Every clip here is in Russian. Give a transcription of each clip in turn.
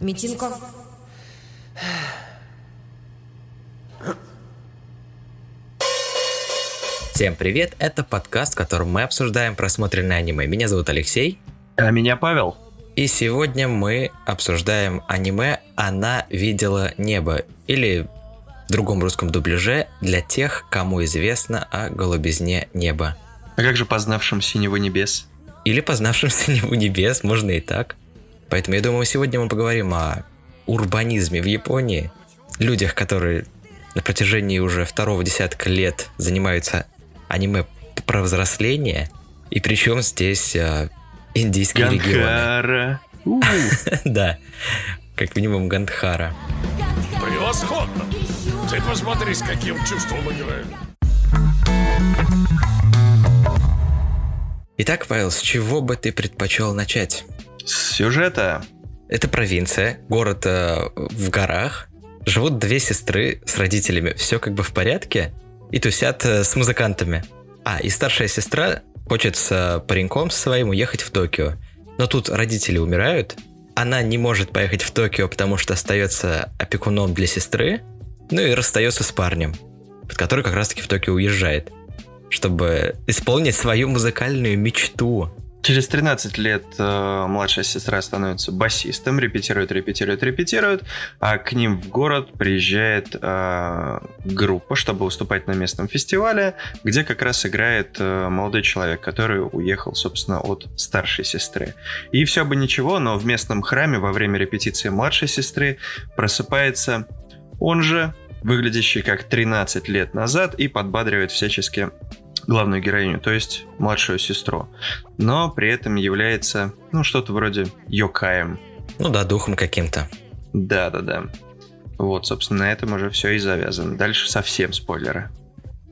Митинко. Всем привет, это подкаст, в котором мы обсуждаем просмотренное аниме. Меня зовут Алексей. А меня Павел. И сегодня мы обсуждаем аниме «Она видела небо» или в другом русском дубляже для тех, кому известно о голубизне неба. А как же познавшим синего небес? Или познавшим синеву небес, можно и так. Поэтому я думаю, сегодня мы поговорим о урбанизме в Японии, людях, которые на протяжении уже второго десятка лет занимаются аниме про взросление, и причем здесь а, индийские регионы. Ганхара. У, Да, как минимум Гандхара. Превосходно! Ты посмотри, с каким чувством играют. Итак, Павел, с чего бы ты предпочел начать? Сюжета. Это провинция, город э, в горах. Живут две сестры с родителями. Все как бы в порядке. И тусят э, с музыкантами. А, и старшая сестра хочет с э, пареньком своим уехать в Токио. Но тут родители умирают. Она не может поехать в Токио, потому что остается опекуном для сестры. Ну и расстается с парнем, который как раз-таки в Токио уезжает. Чтобы исполнить свою музыкальную мечту. Через 13 лет э, младшая сестра становится басистом, репетирует, репетирует, репетирует, а к ним в город приезжает э, группа, чтобы выступать на местном фестивале, где как раз играет э, молодой человек, который уехал, собственно, от старшей сестры. И все бы ничего, но в местном храме во время репетиции младшей сестры просыпается он же, выглядящий как 13 лет назад, и подбадривает всячески главную героиню, то есть младшую сестру. Но при этом является, ну, что-то вроде Йокаем. Ну да, духом каким-то. Да-да-да. Вот, собственно, на этом уже все и завязано. Дальше совсем спойлеры.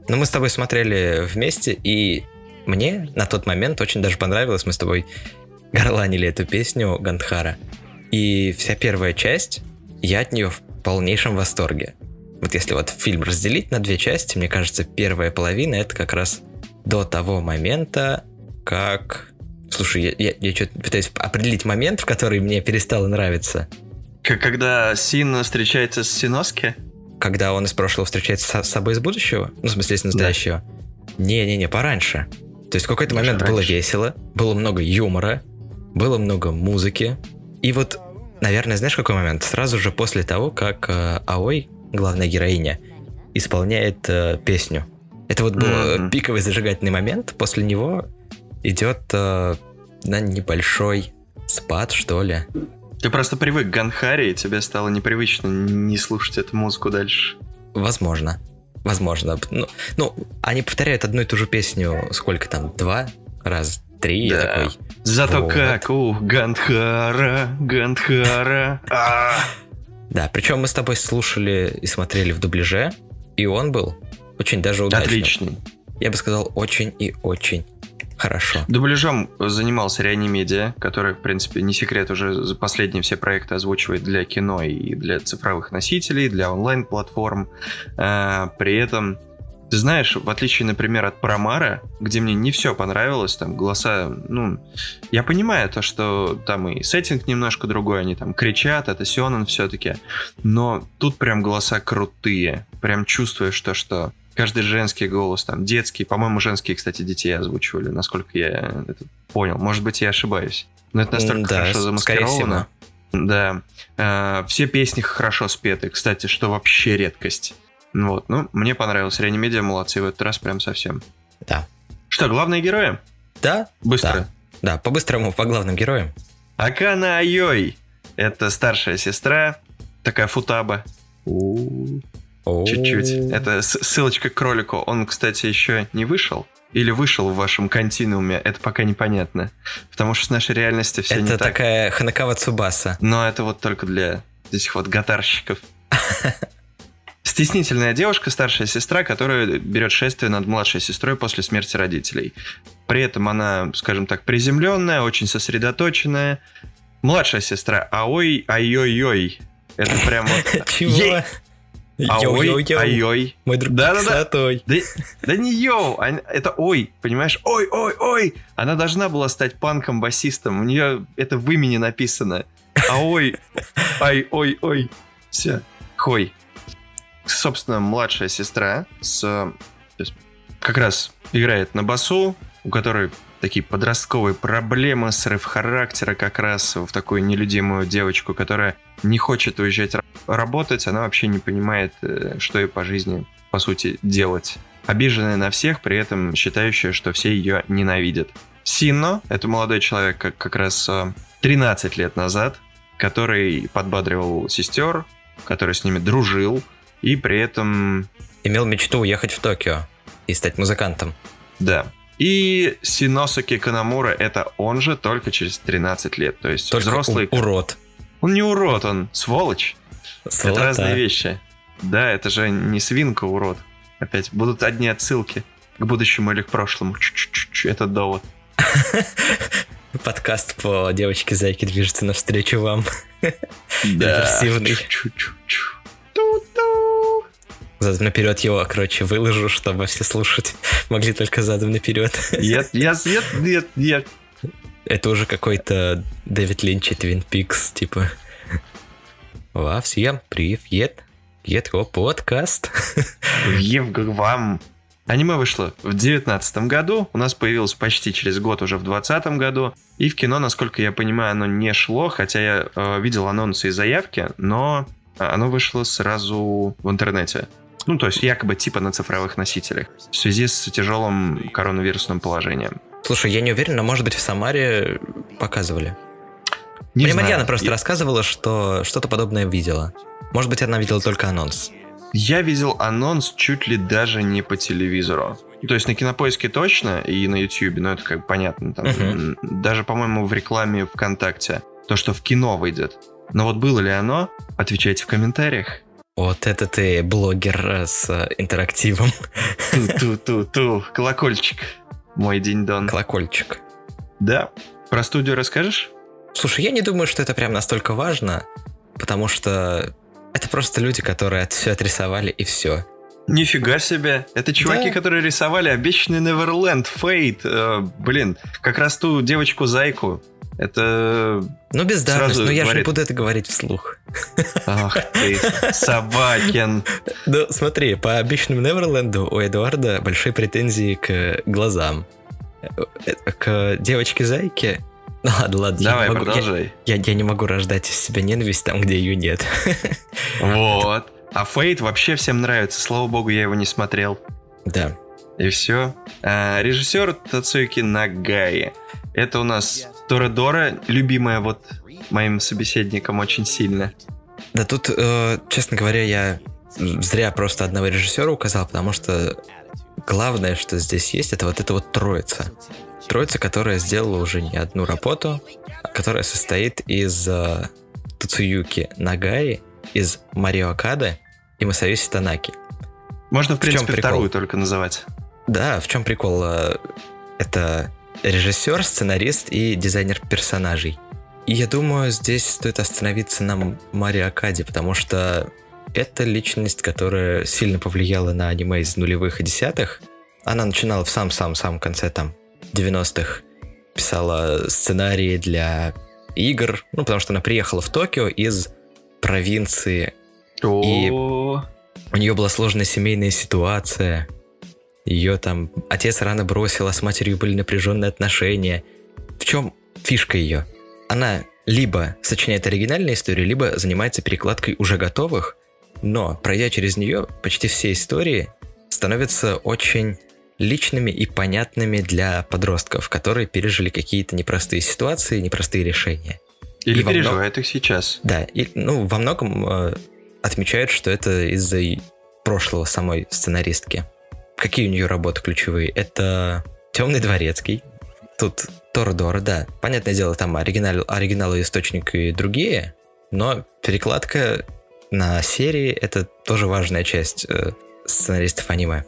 Но мы с тобой смотрели вместе, и мне на тот момент очень даже понравилось. Мы с тобой горланили эту песню Гандхара. И вся первая часть, я от нее в полнейшем восторге. Вот если вот фильм разделить на две части, мне кажется, первая половина это как раз до того момента, как... Слушай, я, я, я что-то пытаюсь определить момент, в который мне перестало нравиться. Когда Син встречается с Синоски? Когда он из прошлого встречается с собой из будущего, ну, в смысле, из настоящего. Не-не-не, пораньше. То есть в какой-то Даже момент было раньше. весело, было много юмора, было много музыки. И вот, наверное, знаешь, какой момент? Сразу же после того, как э, Аой, главная героиня, исполняет э, песню. Это вот был Мгм. пиковый зажигательный момент. После него идет э, на небольшой спад, что ли. Ты просто привык к Ганхаре, и тебе стало непривычно не слушать эту музыку дальше. Возможно. Возможно. Ну, ну, они повторяют одну и ту же песню сколько там? Два раз? Три? Я Да. такой. Зато Вот. как, у, Гандхара, Гандхара. Да, причем мы с тобой слушали и смотрели в дубляже, и он был очень даже удачным. Отличный. Я бы сказал, очень и очень хорошо. Дубляжом занимался Реанимедиа, который, в принципе, не секрет, уже за последние все проекты озвучивает для кино и для цифровых носителей, для онлайн-платформ. А, При этом, ты знаешь, в отличие, например, от Парамара, где мне не все понравилось, там голоса, ну, я понимаю то, что там и сеттинг немножко другой, они там кричат, это Сёнэн все-таки, но тут прям голоса крутые, прям чувствуешь то, что каждый женский голос, там, детский, по-моему, женские, кстати, детей озвучивали, насколько я это понял. Может быть, я ошибаюсь. Но это настолько да, хорошо замаскировано. Да. Э, все песни хорошо спеты, кстати, что вообще редкость. Вот, ну, мне понравилось. Реанимедиа молодцы в этот раз прям совсем. Да. Что, главные герои? Да? Быстро. Да, да по-быстрому, по главным героям. Акана Айой. Это старшая сестра, такая футаба. Чуть-чуть. Это ссылочка к кролику. Он, кстати, еще не вышел. Или вышел в вашем континууме, это пока непонятно. Потому что с нашей реальности все не Это так. такая Ханакава Цубаса. Но это вот только для этих вот гатарщиков. Стеснительная девушка, старшая сестра, которая берет шествие над младшей сестрой после смерти родителей. При этом она, скажем так, приземленная, очень сосредоточенная. Младшая сестра, аой, ай-ой-ой. Это прям вот... Чего? Аой, ай-ой. Мой друг Да-да-да. красотой. Да, да не йоу, а- это ой, понимаешь? Ой, ой, ой. Она должна была стать панком-басистом. У нее это в имени написано. А ой, ай, ой, ой. Все. Хой. Собственно, младшая сестра с... Как раз играет на басу, у которой такие подростковые проблемы, срыв характера как раз в такую нелюдимую девочку, которая не хочет уезжать работать, она вообще не понимает, э, что ей по жизни, по сути, делать. Обиженная на всех, при этом считающая, что все ее ненавидят. Синно, это молодой человек как, как раз 13 э, лет назад, который подбадривал сестер, который с ними дружил, и при этом... Имел мечту уехать в Токио и стать музыкантом. Да. И Синосуки Канамура это он же только через 13 лет. То есть только взрослый... У- урод. Он не урод, он сволочь. Сволота. Это разные вещи. Да, это же не свинка урод. Опять будут одни отсылки к будущему или к прошлому. Чу-чу-чу, это довод. Подкаст по девочке-зайке движется навстречу вам. Да. Чу-чу-чу. Ту-ту. Задом наперед его, короче, выложу, чтобы все слушать могли только задом наперед. Нет, нет, нет, нет, нет. Это уже какой-то Дэвид Линч и Твин Пикс, типа. Во, всем привет. Едко подкаст. Евг вам. Аниме вышло в 2019 году, у нас появилось почти через год уже в 2020 году, и в кино, насколько я понимаю, оно не шло, хотя я э, видел анонсы и заявки, но оно вышло сразу в интернете. Ну, то есть якобы типа на цифровых носителях, в связи с тяжелым коронавирусным положением. Слушай, я не уверен, но может быть в Самаре показывали. Не Мне знаю. Марьяна просто я, рассказывала, что что-то подобное видела. Может быть, она видела только анонс. я видел анонс чуть ли даже не по телевизору. То есть на Кинопоиске точно и на Ютьюбе, ну это как бы понятно. Там, Мгм. Даже, по-моему, в рекламе ВКонтакте. То, что в кино выйдет. Но вот было ли оно? Отвечайте в комментариях. Вот это ты блогер э, с э, интерактивом. Ту-ту-ту-ту. Колокольчик. Мой день-дон. Колокольчик. Да. Про студию расскажешь? Слушай, я не думаю, что это прям настолько важно, потому что это просто люди, которые все отрисовали и все. Нифига себе. Это чуваки, Да. которые рисовали обещанный Неверленд, Фейт. э, блин, как раз ту девочку-зайку. Это... Ну, бездарность, Сразу но я же не буду это говорить вслух. Ах ты, собакин. Ну, смотри, по обещанному Неверленду у Эдуарда большие претензии к глазам. Э, э, К девочке-зайке... Ну ладно, ладно. я Давай, не могу- я- продолжай. Я, я не могу рождать из себя ненависть там, где ее нет. Вот. А Фейт вообще всем нравится. Слава богу, я его не смотрел. Да. И все. режиссер Тацуюки Нагаи. Это у нас Торадора, любимая вот моим собеседником очень сильно. Да тут, э, честно говоря, я зря просто одного режиссера указал, потому что главное, что здесь есть, это вот эта вот троица. Троица, которая сделала уже не одну работу, а которая состоит из э, Тацуюки Нагаи, из Марио Акады и Масаюси Танаки. Можно, в В чем принципе, прикол? вторую только называть. Да, в чем прикол? Э, Это режиссер, сценарист и дизайнер персонажей. И я думаю, здесь стоит остановиться на Марио Акаде, потому что это личность, которая сильно повлияла на аниме из нулевых и десятых. Она начинала в самом-самом-самом конце там 90-х. Писала сценарии для игр, ну, потому что она приехала в Токио из провинции. О, У нее была сложная семейная ситуация. Ее там отец рано бросил, а с матерью были напряженные отношения. В чем фишка ее? Она либо сочиняет оригинальные истории, либо занимается перекладкой уже готовых, но пройдя через нее, почти все истории становятся очень личными и понятными для подростков, которые пережили какие-то непростые ситуации, непростые решения. Или и во переживает их сейчас. Да, и, ну, во многом э, отмечают, что это из-за прошлого самой сценаристки. Какие у нее работы ключевые? Это Темный дворецкий. Тут Тордор, да. Понятное дело, там оригинал, оригинал и источник и другие, но перекладка на серии это тоже важная часть э, сценаристов аниме.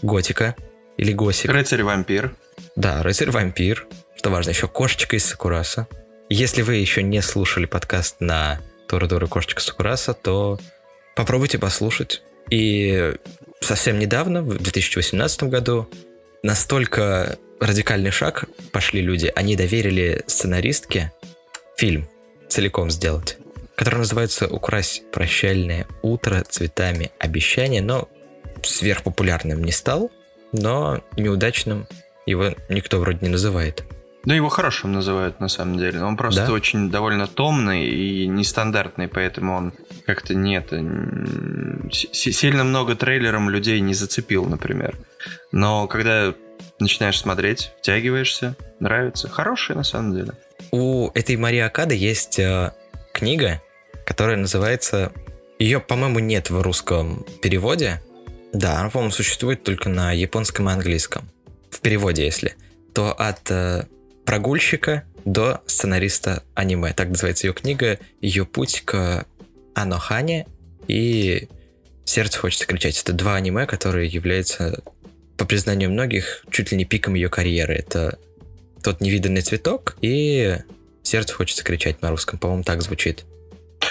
Готика или Госик. Рыцарь-вампир. Да, рыцарь-вампир. Что важно, еще кошечка из Сакураса. Если вы еще не слушали подкаст на Торадора Кошечка Сакураса, то попробуйте послушать. И совсем недавно, в 2018 году, настолько радикальный шаг пошли люди. Они доверили сценаристке фильм. целиком сделать, который называется «Укрась прощальное утро цветами обещания», но сверхпопулярным не стал, но неудачным его никто вроде не называет. Ну, его хорошим называют, на самом деле. Он просто Да? очень довольно томный и нестандартный, поэтому он как-то нет. Сильно много трейлером людей не зацепил, например. Но когда начинаешь смотреть, втягиваешься, нравится. Хороший, на самом деле. У этой Марии Акады есть э, книга, которая называется... Ее, по-моему, нет в русском переводе. Да, она, по-моему, существует только на японском и английском. В переводе, если. То от э, прогульщика до сценариста аниме. Так называется ее книга. Ее путь к Анохане и Сердце хочется кричать. Это два аниме, которые являются, по признанию многих, чуть ли не пиком ее карьеры. Это тот невиданный цветок и сердце хочется кричать на русском, по-моему, так звучит.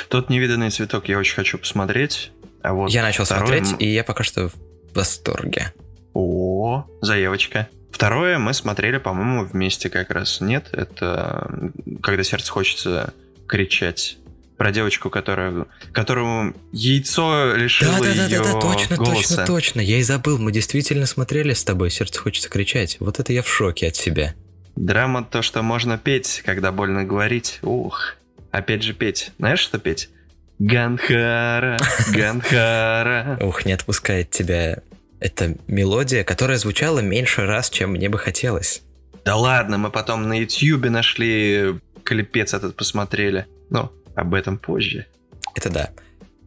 Тот невиданный цветок я очень хочу посмотреть. А вот я начал второй смотреть, и я пока что в восторге. О, заявочка. Второе мы смотрели, по-моему, вместе как раз. Нет, это когда сердце хочется кричать. Про девочку, которая, которому яйцо лишило ее точно, голоса. точно, точно. Я и забыл, мы действительно смотрели с тобой, сердце хочется кричать. Вот это я в шоке от себя. Драма то, что можно петь, когда больно говорить. Ух, опять же петь. Знаешь, что петь? Ганхара, Ганхара. Ух, не отпускает тебя эта мелодия, которая звучала меньше раз, чем мне бы хотелось. Да ладно, мы потом на Ютьюбе нашли клипец этот посмотрели. Ну, об этом позже. Это да.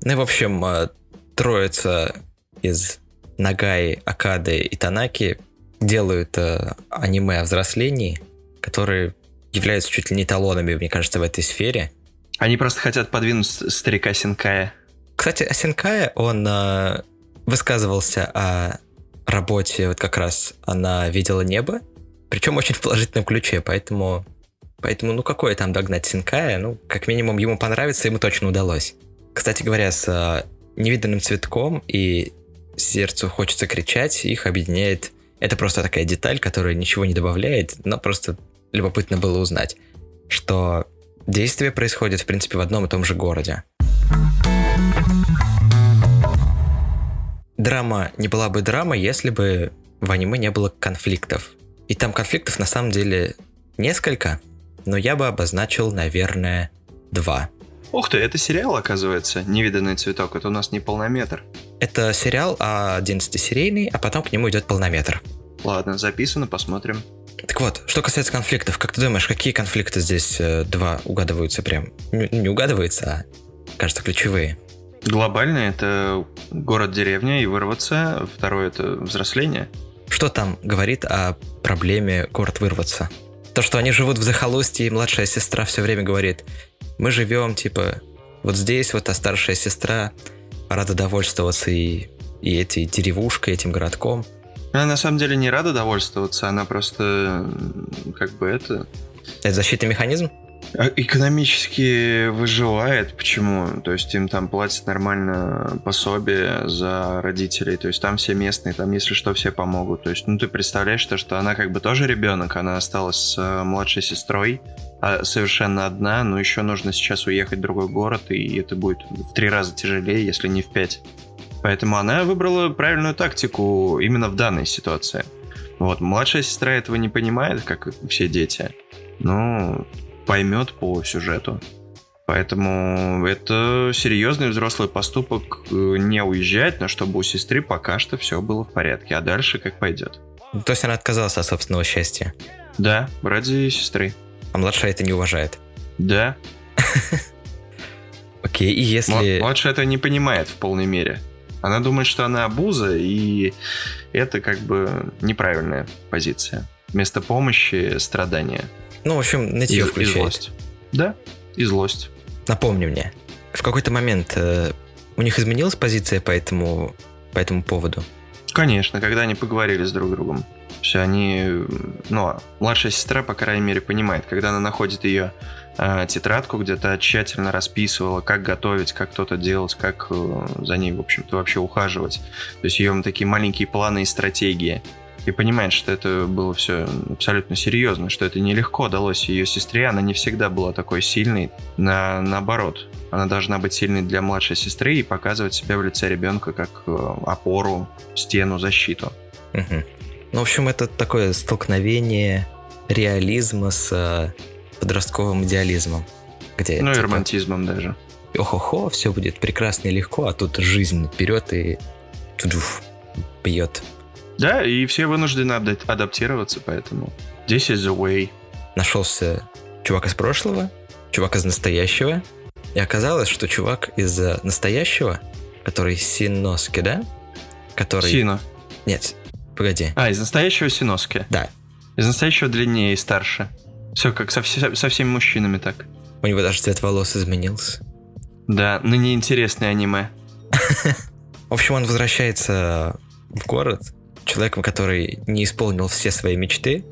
Ну и, в общем, э, троица из Нагаи, Акады и Танаки делают э, аниме о взрослении, которые являются чуть ли не талонами, мне кажется, в этой сфере. Они просто хотят подвинуть старика Синкая. Кстати, Асенкая, он э, высказывался о работе, вот как раз она видела небо, причем очень в положительном ключе, поэтому, поэтому ну какое там догнать Синкая, ну как минимум ему понравится, ему точно удалось. Кстати говоря, с э, невиданным цветком и сердцу хочется кричать, их объединяет. Это просто такая деталь, которая ничего не добавляет, но просто любопытно было узнать, что действие происходит, в принципе, в одном и том же городе. Драма не была бы драма, если бы в аниме не было конфликтов. И там конфликтов на самом деле несколько, но я бы обозначил, наверное, два. Ух ты, это сериал, оказывается, «Невиданный цветок». Это у нас не полнометр. Это сериал 11-серийный, а потом к нему идет полнометр. Ладно, записано, посмотрим. Так вот, что касается конфликтов, как ты думаешь, какие конфликты здесь э, два угадываются прям? Не, не угадываются, а кажется ключевые. Глобально это город-деревня и вырваться. Второе это взросление. Что там говорит о проблеме город вырваться? То, что они живут в захолустье, и младшая сестра все время говорит, мы живем, типа, вот здесь вот, а старшая сестра рада довольствоваться и, и этой деревушкой, этим городком. Она на самом деле не рада довольствоваться, она просто как бы это Это защитный механизм? А, экономически выживает. Почему? То есть им там платят нормально пособие за родителей. То есть там все местные, там если что все помогут. То есть, ну ты представляешь то, что она как бы тоже ребенок, она осталась с э, младшей сестрой, а совершенно одна, но еще нужно сейчас уехать в другой город, и это будет в три раза тяжелее, если не в пять. Поэтому она выбрала правильную тактику именно в данной ситуации. Вот, младшая сестра этого не понимает, как все дети. Ну, поймет по сюжету. Поэтому это серьезный взрослый поступок э, не уезжать, но чтобы у сестры пока что все было в порядке, а дальше как пойдет. Ну, То есть она отказалась от собственного счастья, Да, ради сестры. а младшая это не уважает. Да. Окей, и если... Мла- Младшая это не понимает в полной мере. Она думает, что она обуза, и это как бы неправильная позиция. Вместо помощи страдания. Ну, в общем, И, нытье и включает. злость. Да, и злость. Напомни мне, в какой-то момент э, у них изменилась позиция по этому, по этому поводу? Конечно, когда они поговорили с друг другом. Все, они... Ну, младшая сестра, по крайней мере, понимает, когда она находит ее э, тетрадку, где-то тщательно расписывала, как готовить, как кто-то делать, как э, за ней, в общем-то, вообще ухаживать. То есть ее такие маленькие планы и стратегии. И понимает, что это было все абсолютно серьезно, что это нелегко далось ее сестре, она не всегда была такой сильной, на, наоборот, она должна быть сильной для младшей сестры и показывать себя в лице ребенка как э, опору, стену, защиту. Угу. Ну, в общем, это такое столкновение реализма с э, подростковым идеализмом. Где, ну типа, и романтизмом даже. Ох-охо, все будет прекрасно и легко, а тут жизнь вперед и бьет. Да, и все вынуждены адаптироваться, поэтому this is the way. Нашелся чувак из прошлого, чувак из настоящего, и оказалось, что чувак из настоящего, который Синоски, да? Который... Сино. Нет, погоди. А, из настоящего Синоски? Да. Из настоящего длиннее и старше. Все как со, со всеми мужчинами так. У него даже цвет волос изменился. Да, но неинтересное аниме. В общем, он возвращается в город, человеком, который не исполнил все свои мечты.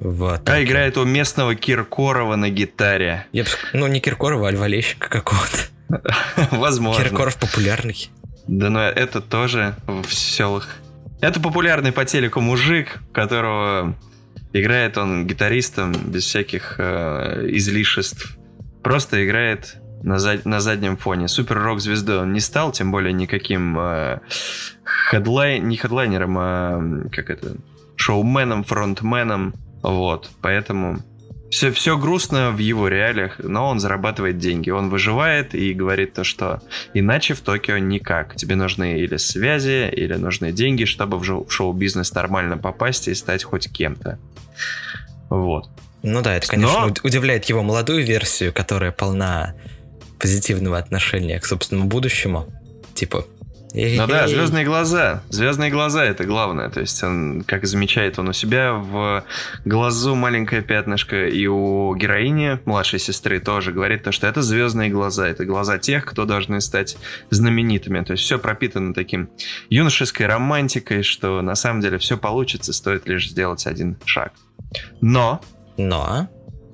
В а играет у местного Киркорова на гитаре. Я бы, ну, не Киркорова, а Льволещика какого-то. Возможно. Киркоров популярный. Да, но это тоже в селах. Это популярный по телеку мужик, которого играет он гитаристом без всяких э, излишеств. Просто играет на, зад, на заднем фоне. Супер рок-звездой он не стал, тем более никаким э, хедлайн, не хедлайнером, а как это, шоуменом, фронтменом. Вот, поэтому все, все грустно в его реалиях, но он зарабатывает деньги. Он выживает и говорит то, что иначе в Токио никак. Тебе нужны или связи, или нужны деньги, чтобы в шоу-бизнес нормально попасть и стать хоть кем-то. Вот. Ну да, это, конечно, но... удивляет его молодую версию, которая полна позитивного отношения к собственному будущему. Типа, ну да, звездные глаза. Звездные глаза это главное. То есть он, как замечает он у себя, в глазу маленькое пятнышко, и у героини, младшей сестры, тоже говорит то, что это звездные глаза. Это глаза тех, кто должны стать знаменитыми. То есть все пропитано таким юношеской романтикой, что на самом деле все получится, стоит лишь сделать один шаг. Но... Но...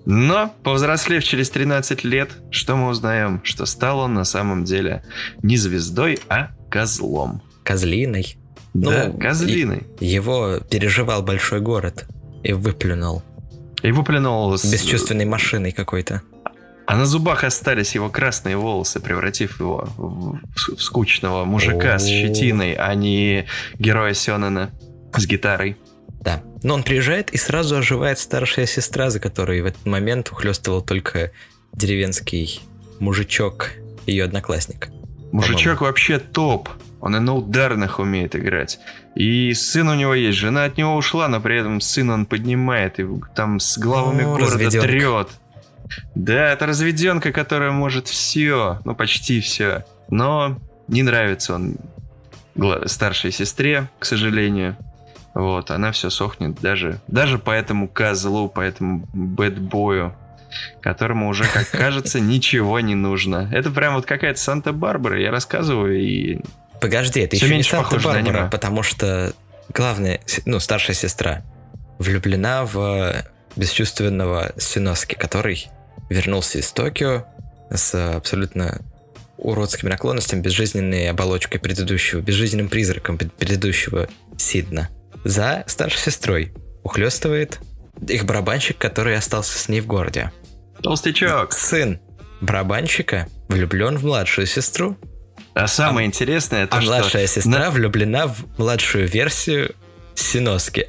Но, повзрослев через 13 лет, что мы узнаем? Что стал он на самом деле не звездой, а козлом. Козлиной? Да, ну, козлиной. Его переживал большой город и выплюнул. И выплюнул... С... Бесчувственной машиной какой-то. А на зубах остались его красные волосы, превратив его в, в скучного мужика с щетиной, а не героя Сёнэна с гитарой. Да. Но он приезжает и сразу оживает старшая сестра, за которой в этот момент ухлестывал только деревенский мужичок, ее одноклассник. Мужичок вообще топ. Он и на ударных умеет играть. И сын у него есть, жена от него ушла, но при этом сын он поднимает и там с главами ну, города разведенка. трет. Да, это разведенка, которая может все, ну почти все. Но не нравится он старшей сестре, к сожалению. Вот, она все сохнет даже, даже по этому козлу, по этому бэтбою которому уже, как кажется, ничего не нужно. Это прям вот какая-то Санта-Барбара, я рассказываю и... Подожди, это еще не Санта-Барбара, потому что главная, ну, старшая сестра влюблена в бесчувственного Синоски, который вернулся из Токио с абсолютно уродскими наклонностями, безжизненной оболочкой предыдущего, безжизненным призраком предыдущего Сидна. За старшей сестрой ухлестывает их барабанщик, который остался с ней в городе. Толстячок. Сын барабанщика влюблен в младшую сестру. А самое а, интересное, это а что... младшая сестра на... влюблена в младшую версию Синоски.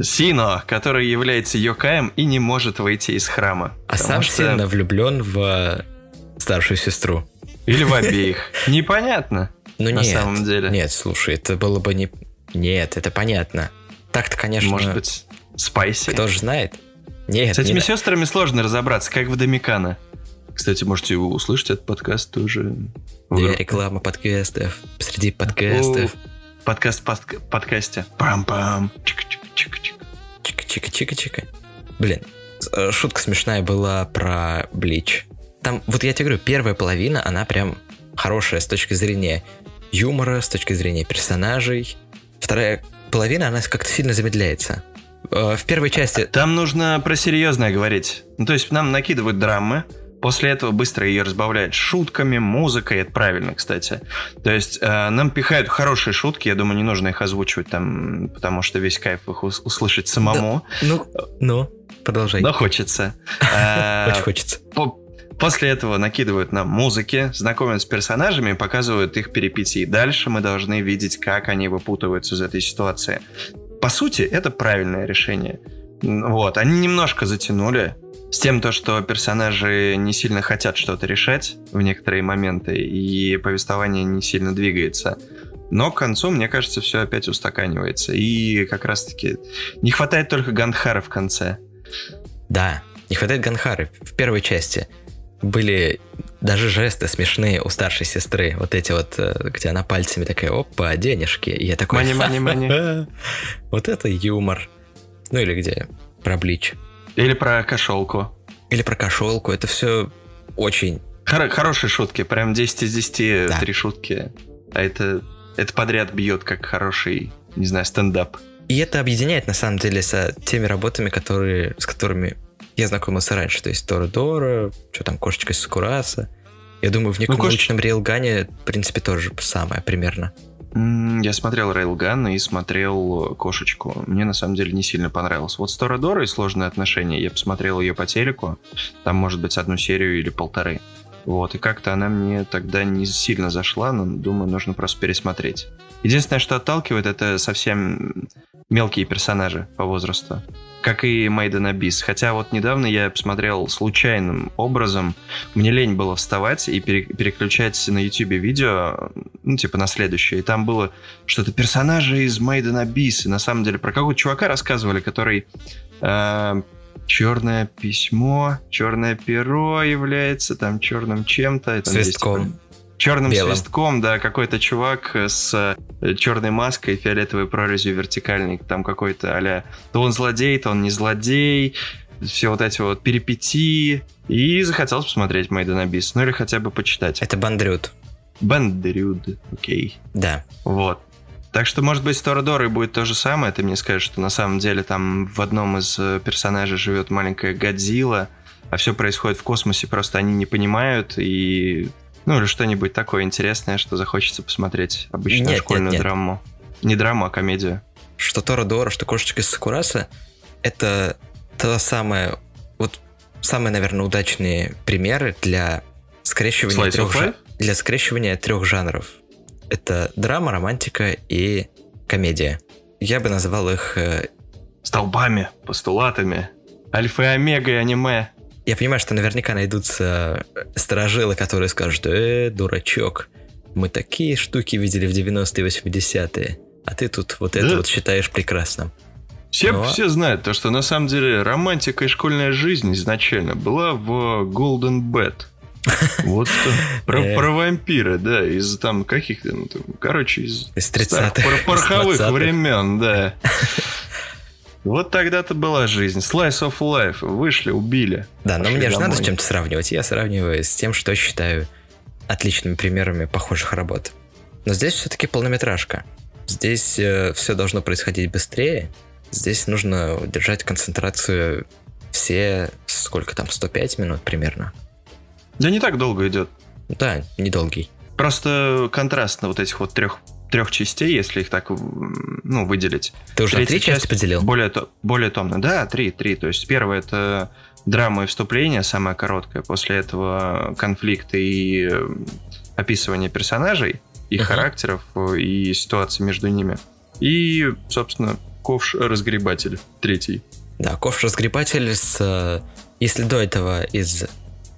Сино, который является Йокаем и не может выйти из храма. А сам что... сильно влюблен в старшую сестру. Или в обеих. Непонятно. Ну на нет, самом деле. Нет, слушай, это было бы не... Нет, это понятно. Так-то, конечно... Может быть, спайси? Кто же знает. Нет, С этими не сестрами сложно разобраться, как в Домикана. Кстати, можете услышать этот подкаст тоже. Я реклама подкастов. Среди подкастов. О, подкаст под, подкасте. Пам-пам. Чика-чика-чика-чика. Чика-чика-чика-чика. Блин, э, шутка смешная была про Блич. Там, вот я тебе говорю, первая половина, она прям хорошая с точки зрения юмора, с точки зрения персонажей. Вторая половина, она как-то сильно замедляется. Э, в первой части... Там нужно про серьезное говорить. Ну, то есть нам накидывают драмы, После этого быстро ее разбавляют шутками, музыкой, это правильно, кстати. То есть э, нам пихают хорошие шутки, я думаю, не нужно их озвучивать там, потому что весь кайф их ус- услышать самому. Да, ну, ну, продолжай. Но хочется. Э, Очень хочется. После этого накидывают нам музыки, знакомят с персонажами, показывают их перипетии. Дальше мы должны видеть, как они выпутываются из этой ситуации. По сути, это правильное решение. Вот, они немножко затянули, с тем то, что персонажи не сильно хотят что-то решать в некоторые моменты, и повествование не сильно двигается. Но к концу, мне кажется, все опять устаканивается. И как раз-таки не хватает только Ганхара в конце. Да, не хватает Ганхары в первой части были даже жесты смешные у старшей сестры. Вот эти вот, э, где она пальцами такая, опа, денежки. И я такой... Мани, мани, мани. Вот это юмор. Ну или где? Про Блич. Или про кошелку. Или про кошелку. Это все очень... Хор- хорошие шутки. Прям 10 из 10 да. три шутки. А это, это подряд бьет как хороший, не знаю, стендап. И это объединяет, на самом деле, с теми работами, которые, с которыми я знакомился раньше. То есть Тора Дора, что там, Кошечка из Сакураса. Я думаю, в неком ну, кош... рейлгане, в принципе, тоже самое примерно. Я смотрел Рейлган и смотрел Кошечку. Мне на самом деле не сильно понравилось. Вот с Торадорой сложные отношения. Я посмотрел ее по телеку. Там, может быть, одну серию или полторы. Вот, и как-то она мне тогда не сильно зашла, но, думаю, нужно просто пересмотреть. Единственное, что отталкивает, это совсем мелкие персонажи по возрасту как и Made in Abyss. Хотя вот недавно я посмотрел случайным образом, мне лень было вставать и переключать на YouTube видео, ну, типа на следующее. И там было что-то персонажи из Made in Abyss. И на самом деле про какого-то чувака рассказывали, который... Э, черное письмо, черное перо является там черным чем-то. Свистком. Есть, черным Белым. свистком, да, какой-то чувак с э, черной маской, фиолетовой прорезью вертикальной, там какой-то а то он злодей, то он не злодей, все вот эти вот перипетии. И захотелось посмотреть in Abyss, ну или хотя бы почитать. Это Бандрюд. Бандрюд, окей. Да. Вот. Так что, может быть, с Торадорой будет то же самое. Ты мне скажешь, что на самом деле там в одном из э, персонажей живет маленькая Годзилла, а все происходит в космосе, просто они не понимают, и ну, или что-нибудь такое интересное, что захочется посмотреть. Обычную нет, школьную нет, нет. драму. Не драму, а комедию. Что Тора Дора, что Кошечка из Сакураса, это то самое, вот самые, наверное, удачные примеры для скрещивания трех, жа... для скрещивания трех жанров. Это драма, романтика и комедия. Я бы назвал их... Э, Столбами, постулатами, альфа и омега аниме. Я понимаю, что наверняка найдутся э, сторожилы, которые скажут, э, дурачок, мы такие штуки видели в 90-е 80-е, а ты тут вот это да. вот считаешь прекрасным. Все, Но... все знают то, что на самом деле романтика и школьная жизнь изначально была в Golden Bed. Вот что. Про, э. про вампира, да, из там каких-то, ну, короче, из, из 30-х. Пороховых времен, да. Вот тогда-то была жизнь. Slice of life. Вышли, убили. Да, но мне же надо с чем-то сравнивать. Я сравниваю с тем, что считаю отличными примерами похожих работ. Но здесь все-таки полнометражка. Здесь э, все должно происходить быстрее. Здесь нужно держать концентрацию все, сколько там, 105 минут примерно. Да не так долго идет. Да, недолгий. Просто контраст на вот этих вот трех трех частей, если их так ну, выделить. Ты уже Третья три части часть поделил? Более, более томно. Да, три, три. То есть первое это драма и вступление, самое короткое. После этого конфликт и э, описывание персонажей, их uh-huh. характеров и ситуации между ними. И, собственно, ковш-разгребатель третий. Да, ковш-разгребатель с... Э, если до этого из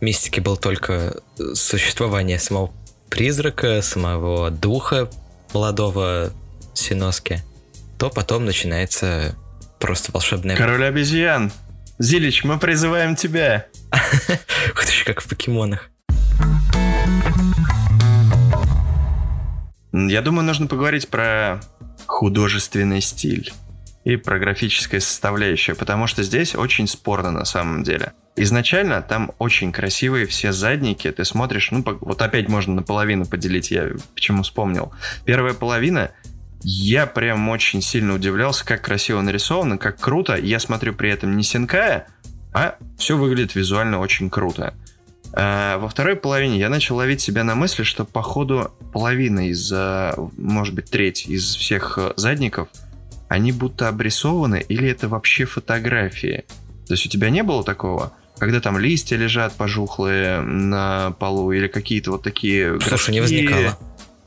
мистики был только существование самого призрака, самого духа молодого Синоски, то потом начинается просто волшебная... Король обезьян! Зилич, мы призываем тебя! Вот еще как в покемонах. Я думаю, нужно поговорить про художественный стиль и про графическое составляющее, потому что здесь очень спорно на самом деле. Изначально там очень красивые все задники, ты смотришь, ну, вот опять можно наполовину поделить, я почему вспомнил. Первая половина, я прям очень сильно удивлялся, как красиво нарисовано, как круто. Я смотрю при этом не Синкая, а все выглядит визуально очень круто. А во второй половине я начал ловить себя на мысли, что походу половина из, может быть, треть из всех э, задников, они будто обрисованы или это вообще фотографии. То есть у тебя не было такого? Когда там листья лежат пожухлые на полу или какие-то вот такие... Слушай, не возникало.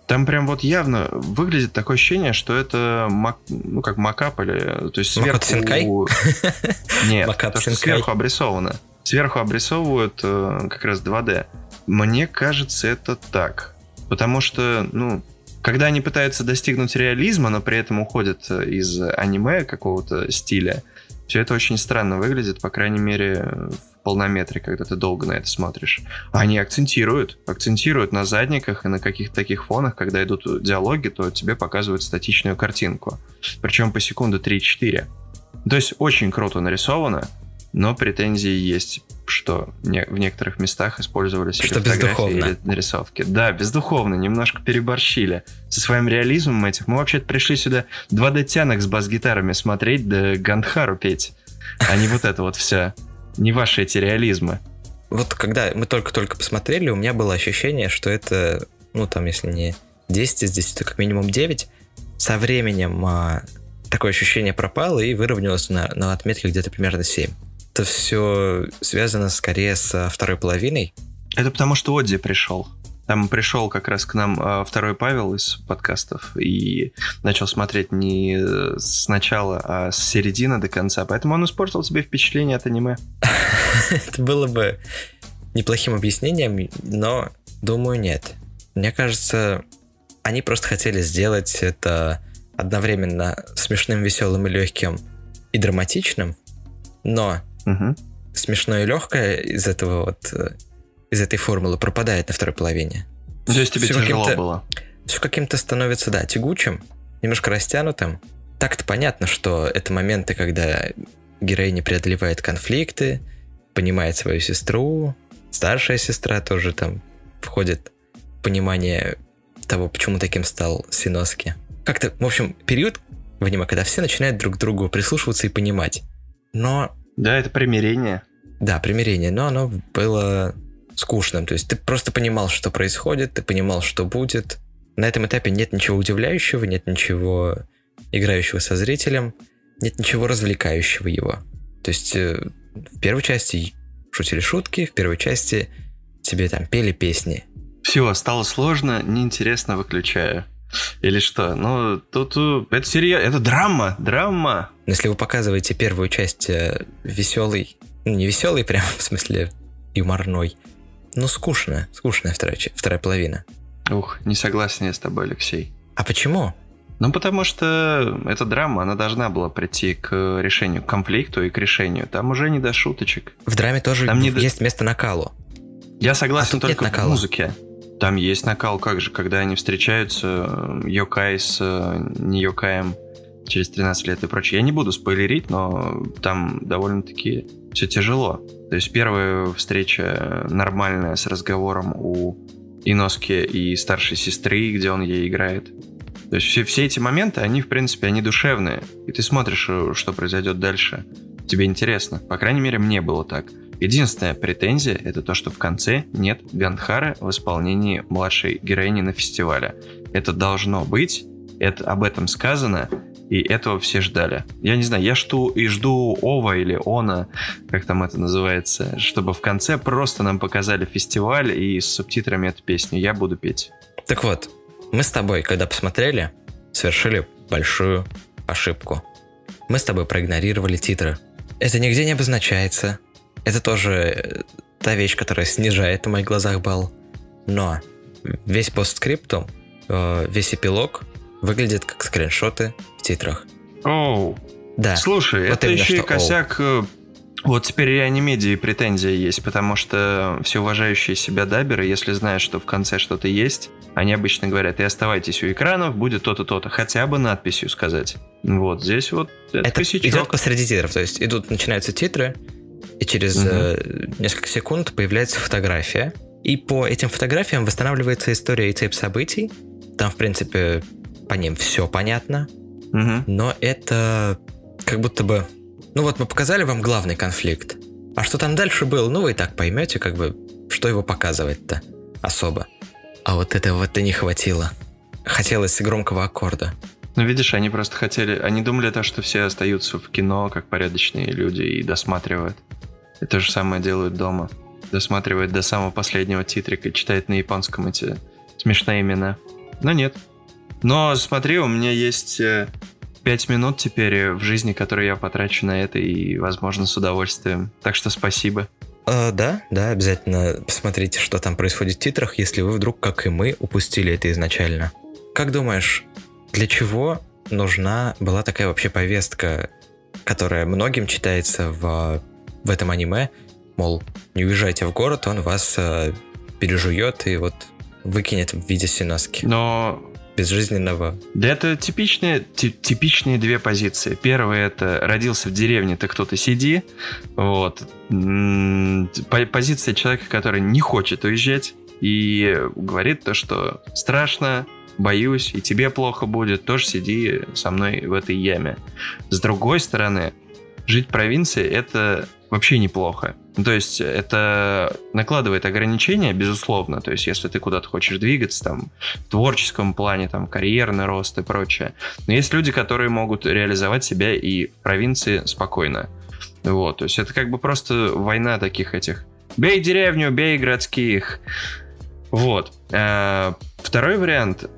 Там прям вот явно выглядит такое ощущение, что это мак, ну как макап или то есть сверху. Нет, то, что сверху обрисовано. Сверху обрисовывают э, как раз 2D. Мне кажется, это так. Потому что, ну, когда они пытаются достигнуть реализма, но при этом уходят из аниме какого-то стиля, все это очень странно выглядит, по крайней мере, полнометре, когда ты долго на это смотришь. Они акцентируют, акцентируют на задниках и на каких-то таких фонах, когда идут диалоги, то тебе показывают статичную картинку. Причем по секунду 3-4. То есть очень круто нарисовано, но претензии есть, что в некоторых местах использовались что фотографии или нарисовки. Да, бездуховно, немножко переборщили. Со своим реализмом этих. Мы вообще-то пришли сюда 2D-тянок с бас-гитарами смотреть, да Гандхару петь, а не вот это вот все. Не ваши эти реализмы. Вот когда мы только-только посмотрели, у меня было ощущение, что это, ну там, если не 10 из 10, то как минимум 9. Со временем а, такое ощущение пропало и выровнялось на, на отметке где-то примерно 7 это все связано скорее со второй половиной. Это потому, что Одди пришел. Там пришел как раз к нам а, второй Павел из подкастов и начал смотреть не сначала, а с середины до конца. Поэтому он испортил тебе впечатление от аниме. Это было бы неплохим объяснением, но думаю, нет. Мне кажется, они просто хотели сделать это одновременно смешным, веселым и легким и драматичным, но Угу. Смешное и легкое из этого вот э, из этой формулы пропадает на второй половине. То есть тебе все тяжело было? Все каким-то становится, да, тягучим, немножко растянутым. Так-то понятно, что это моменты, когда героиня преодолевает конфликты, понимает свою сестру, старшая сестра тоже там входит в понимание того, почему таким стал Синоски. Как-то, в общем, период в аниме, когда все начинают друг к другу прислушиваться и понимать. Но да, это примирение. Да, примирение, но оно было скучным. То есть ты просто понимал, что происходит, ты понимал, что будет. На этом этапе нет ничего удивляющего, нет ничего играющего со зрителем, нет ничего развлекающего его. То есть э, в первой части шутили шутки, в первой части тебе там пели песни. Все, стало сложно, неинтересно, выключаю. Или что? Ну, тут э, это серьезно, это драма, драма. Если вы показываете первую часть э, веселый, ну не веселый прям, в смысле юморной, ну скучно, скучная вторая, вторая половина. Ух, не согласен я с тобой, Алексей. А почему? Ну, потому что эта драма, она должна была прийти к решению, к конфликту и к решению. Там уже не до шуточек. В драме тоже Там не есть до... место накалу. Я согласен а только в музыке. Там есть накал, как же, когда они встречаются, Йокай с э, не Йокаем через 13 лет и прочее. Я не буду спойлерить, но там довольно-таки все тяжело. То есть первая встреча нормальная с разговором у Иноски и старшей сестры, где он ей играет. То есть все, все эти моменты, они, в принципе, они душевные. И ты смотришь, э, что произойдет дальше. Тебе интересно. По крайней мере, мне было так. Единственная претензия это то, что в конце нет Гандхара в исполнении младшей героини на фестивале. Это должно быть, это об этом сказано, и этого все ждали. Я не знаю, я жду и жду Ова или Она, как там это называется, чтобы в конце просто нам показали фестиваль и с субтитрами эту песню. Я буду петь. Так вот, мы с тобой, когда посмотрели, совершили большую ошибку. Мы с тобой проигнорировали титры. Это нигде не обозначается, это тоже э, та вещь, которая снижает в моих глазах балл. Но весь постскриптум, э, весь эпилог выглядит как скриншоты титрах. Оу. Да. Слушай, вот это еще и косяк... Оу. Э, вот теперь и анимедии претензия есть, потому что все уважающие себя даберы, если знают, что в конце что-то есть, они обычно говорят, и оставайтесь у экранов, будет то-то, то-то, хотя бы надписью сказать. Вот, здесь вот это, это идет посреди титров, то есть идут, начинаются титры, и через угу. э, несколько секунд появляется фотография. И по этим фотографиям восстанавливается история и цепь событий. Там, в принципе, по ним все понятно. Угу. Но это как будто бы... Ну вот мы показали вам главный конфликт. А что там дальше было, ну вы и так поймете, как бы что его показывать-то особо. А вот этого-то не хватило. Хотелось громкого аккорда. Ну, видишь, они просто хотели... Они думали то, что все остаются в кино, как порядочные люди, и досматривают. И то же самое делают дома. Досматривают до самого последнего титрика, читают на японском эти смешные имена. Но нет. Но смотри, у меня есть э, пять минут теперь в жизни, которые я потрачу на это, и, возможно, с удовольствием. Так что спасибо. Э, да, да, обязательно посмотрите, что там происходит в титрах, если вы вдруг, как и мы, упустили это изначально. Как думаешь, для чего нужна была такая вообще повестка, которая многим читается в, в этом аниме? Мол, не уезжайте в город, он вас э, пережует и вот выкинет в виде синоски. Но безжизненного. Да это типичные, типичные две позиции. Первая это родился в деревне, ты кто-то сиди. Вот. Позиция человека, который не хочет уезжать и говорит то, что страшно, боюсь, и тебе плохо будет, тоже сиди со мной в этой яме. С другой стороны, жить в провинции это вообще неплохо. Ну, то есть это накладывает ограничения, безусловно. То есть если ты куда-то хочешь двигаться, там, в творческом плане, там, карьерный рост и прочее. Но есть люди, которые могут реализовать себя и в провинции спокойно. Вот, то есть это как бы просто война таких этих. Бей деревню, бей городских. Вот. А, второй вариант.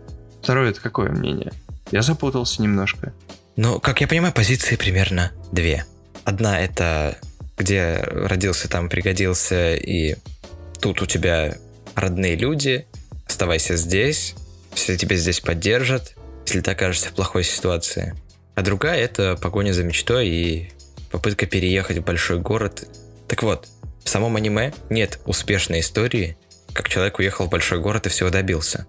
Второй это какое мнение? Я запутался немножко. Ну, как я понимаю, позиции примерно две. Одна это где родился, там пригодился, и тут у тебя родные люди, оставайся здесь, все тебя здесь поддержат, если ты окажешься в плохой ситуации. А другая — это погоня за мечтой и попытка переехать в большой город. Так вот, в самом аниме нет успешной истории, как человек уехал в большой город и всего добился.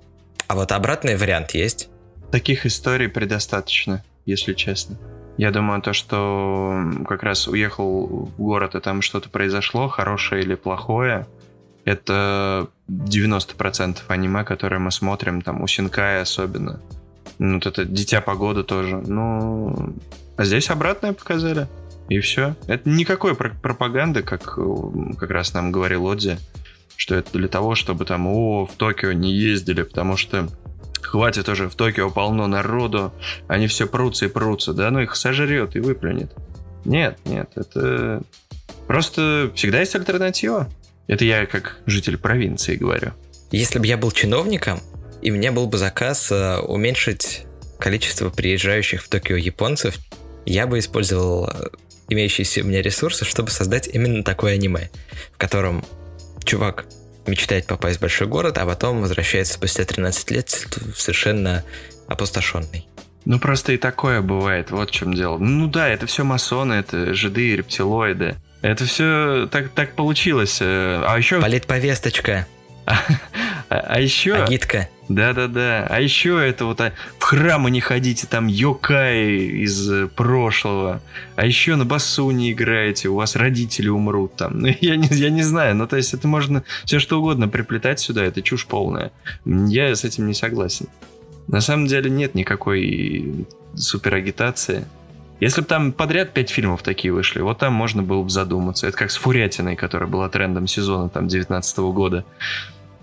А вот обратный вариант есть. Таких историй предостаточно, если честно. Я думаю, то, что как раз уехал в город, и там что-то произошло, хорошее или плохое, это 90% аниме, которые мы смотрим, там, у Синкая особенно. Ну, вот это Дитя Погода тоже. Ну, а здесь обратное показали. И все. Это никакой пропаганды, как как раз нам говорил Одзи, что это для того, чтобы там, о, в Токио не ездили, потому что Хватит уже, в Токио полно народу, они все прутся и прутся, да, ну их сожрет и выплюнет. Нет, нет, это просто всегда есть альтернатива. Это я как житель провинции говорю. Если бы я был чиновником, и мне был бы заказ э, уменьшить количество приезжающих в Токио японцев, я бы использовал э, имеющиеся у меня ресурсы, чтобы создать именно такое аниме, в котором чувак мечтает попасть в большой город, а потом возвращается спустя 13 лет совершенно опустошенный. Ну, просто и такое бывает, вот в чем дело. Ну да, это все масоны, это жиды, рептилоиды. Это все так, так получилось. Э, а еще... Политповесточка. А, а еще... Агитка. Да-да-да. А еще это вот а, в храмы не ходите, там йокай из э, прошлого. А еще на басу не играете, у вас родители умрут там. Ну, я не, я не знаю, ну то есть это можно все что угодно приплетать сюда, это чушь полная. Я с этим не согласен. На самом деле нет никакой супер агитации. Если бы там подряд пять фильмов такие вышли, вот там можно было бы задуматься. Это как с Фурятиной, которая была трендом сезона там 19 года.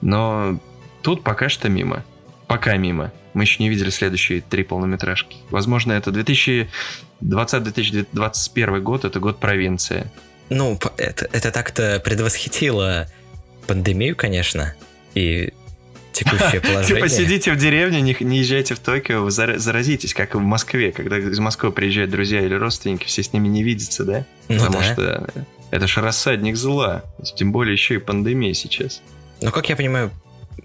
Но Тут пока что мимо. Пока мимо. Мы еще не видели следующие три полнометражки. Возможно, это 2020-2021 год, это год провинции. Ну, это, это так-то предвосхитило пандемию, конечно, и текущее положение. Типа сидите в деревне, не, не езжайте в Токио, вы заразитесь, как в Москве, когда из Москвы приезжают друзья или родственники, все с ними не видятся, да? Ну Потому да. что это же рассадник зла, тем более еще и пандемия сейчас. Ну, как я понимаю,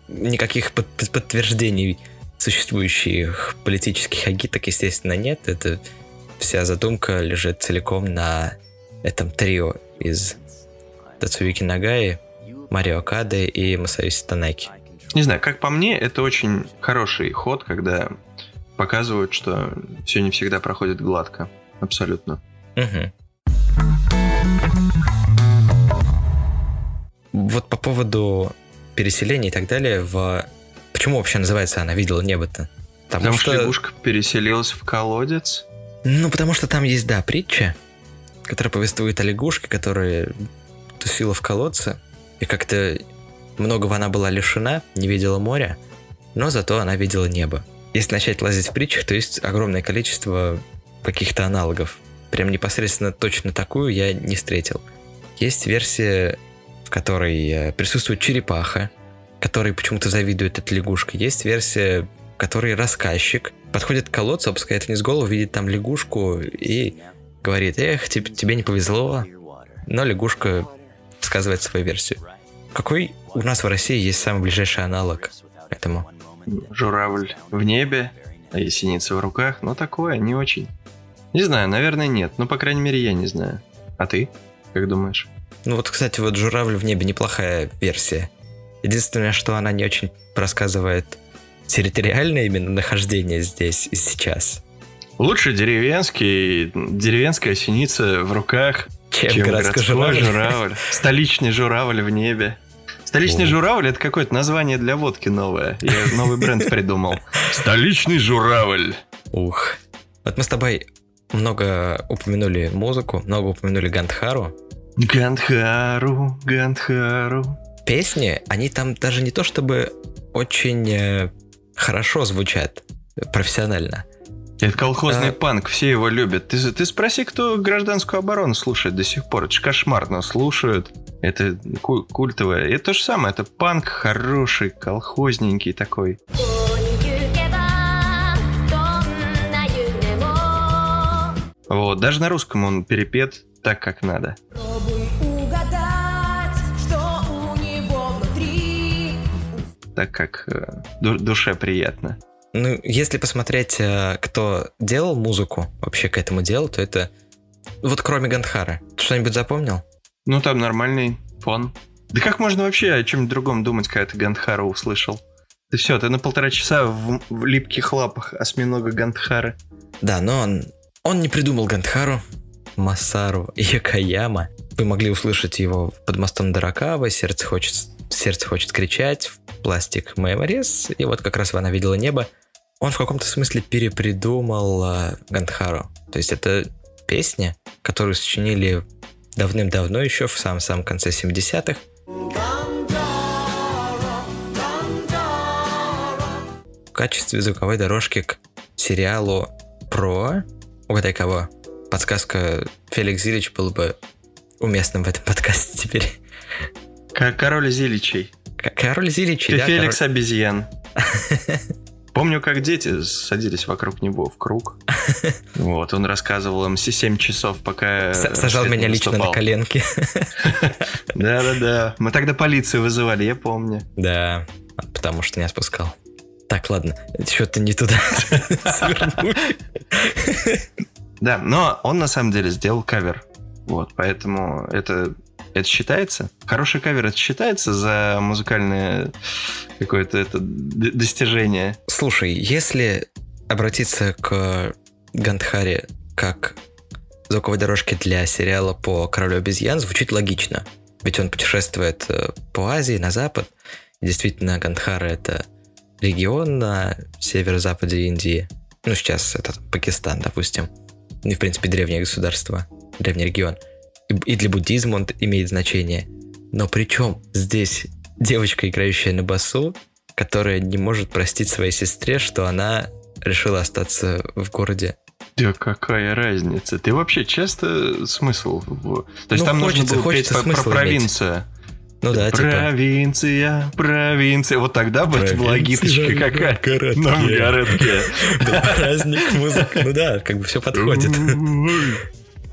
никаких под подтверждений существующих политических агиток, естественно, нет. Это вся задумка лежит целиком на этом трио из Тацуюки Нагаи, Марио Кады и Масаюси Танаки. Не знаю, как по мне, это очень хороший ход, когда показывают, что все не всегда проходит гладко. Абсолютно. Угу. Вот по поводу переселение и так далее в... Почему вообще называется она «Видела небо»-то? Потому, потому что... что лягушка переселилась в колодец? Ну, потому что там есть, да, притча, которая повествует о лягушке, которая тусила в колодце, и как-то многого она была лишена, не видела моря, но зато она видела небо. Если начать лазить в притчах, то есть огромное количество каких-то аналогов. Прям непосредственно точно такую я не встретил. Есть версия, в которой э, присутствует черепаха, который почему-то завидует этой лягушке. Есть версия, в которой рассказчик подходит к колодцу, опускает вниз голову, видит там лягушку и говорит, эх, тебе, тебе не повезло. Но лягушка сказывает свою версию. Какой у нас в России есть самый ближайший аналог этому? Журавль в небе, а и синица в руках. Ну, такое, не очень. Не знаю, наверное, нет. Ну, по крайней мере, я не знаю. А ты? Как думаешь? Ну вот, кстати, вот «Журавль в небе» неплохая версия. Единственное, что она не очень рассказывает территориальное именно нахождение здесь и сейчас. Лучше деревенский, деревенская синица в руках, Чем, чем городской городской журавль. журавль. Столичный журавль в небе. Столичный О. журавль это какое-то название для водки новое. Я новый бренд придумал. Столичный журавль. Ух. Вот мы с тобой много упомянули музыку, много упомянули Гандхару. Гандхару, Гандхару. Песни, они там даже не то чтобы очень э, хорошо звучат профессионально. Это колхозный а... панк, все его любят. Ты, ты спроси, кто гражданскую оборону слушает до сих пор. Это же кошмарно слушают. Это культовое. Это то же самое. Это панк хороший, колхозненький такой. Вот, даже на русском он перепет так, как надо. Так, как э, ду- душе приятно. Ну, если посмотреть, э, кто делал музыку вообще к этому делу, то это вот кроме Гандхара. Что-нибудь запомнил? Ну, там нормальный фон. Да как можно вообще о чем-то другом думать, когда ты Гандхара услышал? Ты все, ты на полтора часа в, в липких лапах осьминога Гандхары. Да, но он, он не придумал Гандхару, Масару Якаяма. Вы могли услышать его под мостом Даракава, сердце хочет, сердце хочет кричать, в пластик Меморис, и вот как раз она видела небо. Он в каком-то смысле перепридумал э, Гандхару. То есть это песня, которую сочинили давным-давно еще, в самом-самом конце 70-х. В качестве звуковой дорожки к сериалу про... Угадай кого? Подсказка Феликс Зилич был бы уместным в этом подкасте теперь. Как король Зиличей. Король Зилич, Ты да, Феликс король- обезьян. Помню, как дети садились вокруг него в круг. Вот, он рассказывал им 7 часов, пока... Сажал меня лично на коленки. Да-да-да. Мы тогда полицию вызывали, я помню. Да, потому что не спускал. Так, ладно, что-то не туда. Да, но он на самом деле сделал кавер. Вот, поэтому это, это считается? Хороший кавер это считается за музыкальное какое-то это достижение? Слушай, если обратиться к Гандхаре как звуковой дорожке для сериала по Королю обезьян, звучит логично. Ведь он путешествует э, по Азии, на запад. Действительно, Гандхара — это регион на северо-западе Индии. Ну, сейчас это Пакистан, допустим. И, в принципе, древнее государство, древний регион. И- для буддизма он имеет значение. Но причем здесь девочка, играющая на басу, которая не может простить своей сестре, что она решила остаться в городе. Да какая разница? Ты вообще часто смысл? То есть Ну, там хочется- нужно было хочется петь про- про иметь. провинцию. Ну да, типа... Провинция, провинция. Вот тогда бы это была гиточка какая. городке. На городке. Праздник, музыка. Ну да, как бы все подходит.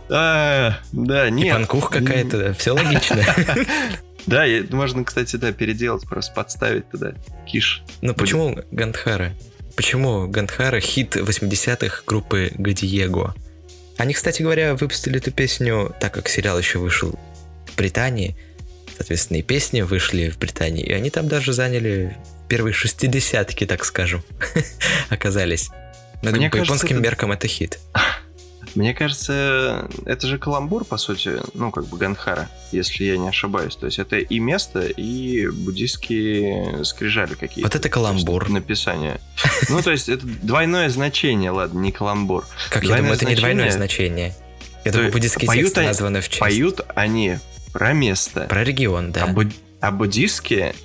А, Да, нет. панкух какая-то, все логично. Да, можно, кстати, да, переделать, просто подставить туда киш. Но почему Гандхара? Почему Гандхара хит 80-х группы Гадиего? Они, кстати говоря, выпустили эту песню, так как сериал еще вышел в Британии. Соответственно, и песни вышли в Британии. И они там даже заняли первые шестидесятки, так скажем, оказались. Но Мне по кажется, японским это- меркам это хит. Мне кажется, это же каламбур, по сути, ну, как бы Ганхара, если я не ошибаюсь. То есть это и место, и буддийские скрижали какие-то. Вот это каламбур. Есть Написание. Ну, то есть это двойное значение, ладно, не каламбур. Как я думаю, это не двойное значение. значение. Я То думаю, буддийские тексты названы в честь. Поют они про место. Про регион, да. А, а буддийские